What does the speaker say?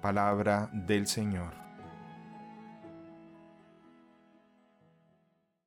Palabra del Señor.